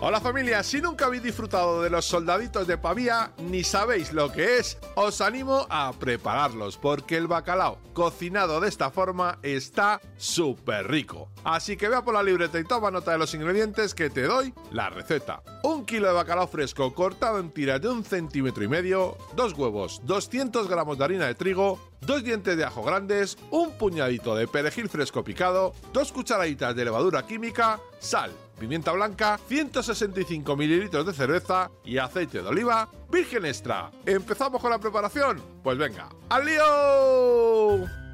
Hola familia, si nunca habéis disfrutado de los soldaditos de Pavía ni sabéis lo que es, os animo a prepararlos porque el bacalao cocinado de esta forma está súper rico. Así que vea por la libreta y toma nota de los ingredientes que te doy la receta. Un kilo de bacalao fresco cortado en tiras de un centímetro y medio, dos huevos, 200 gramos de harina de trigo, dos dientes de ajo grandes, un puñadito de perejil fresco picado, dos cucharaditas de levadura química, sal, pimienta blanca, 165 mililitros de cerveza y aceite de oliva virgen extra. ¿Empezamos con la preparación? Pues venga, ¡al lío!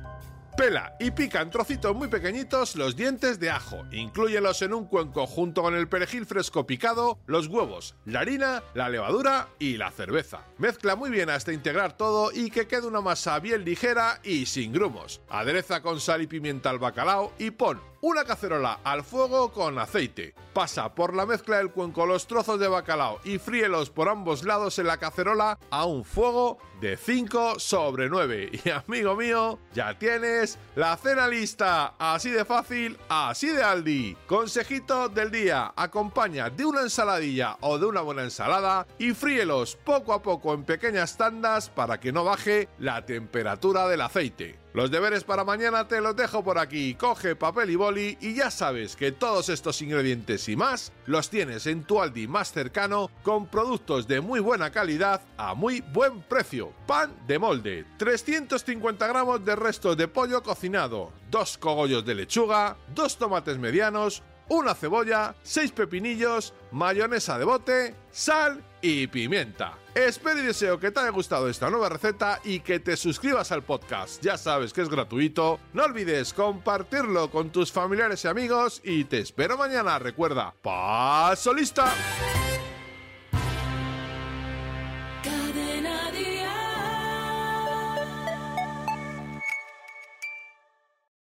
Pela y pica en trocitos muy pequeñitos los dientes de ajo. Inclúyelos en un cuenco junto con el perejil fresco picado, los huevos, la harina, la levadura y la cerveza. Mezcla muy bien hasta integrar todo y que quede una masa bien ligera y sin grumos. Adereza con sal y pimienta al bacalao y pon una cacerola al fuego con aceite. Pasa por la mezcla del cuenco los trozos de bacalao y fríelos por ambos lados en la cacerola a un fuego de 5 sobre 9. Y amigo mío, ya tienes la cena lista. Así de fácil, así de Aldi. Consejito del día, acompaña de una ensaladilla o de una buena ensalada y fríelos poco a poco en pequeñas tandas para que no baje la temperatura del aceite. Los deberes para mañana te los dejo por aquí. Coge papel y boli y ya sabes que todos estos ingredientes y más los tienes en tu Aldi más cercano con productos de muy buena calidad a muy buen precio. Pan de molde, 350 gramos de restos de pollo cocinado, dos cogollos de lechuga, dos tomates medianos, una cebolla, seis pepinillos, mayonesa de bote, sal y pimienta. Espero y deseo que te haya gustado esta nueva receta y que te suscribas al podcast. Ya sabes que es gratuito. No olvides compartirlo con tus familiares y amigos y te espero mañana. Recuerda, paso lista.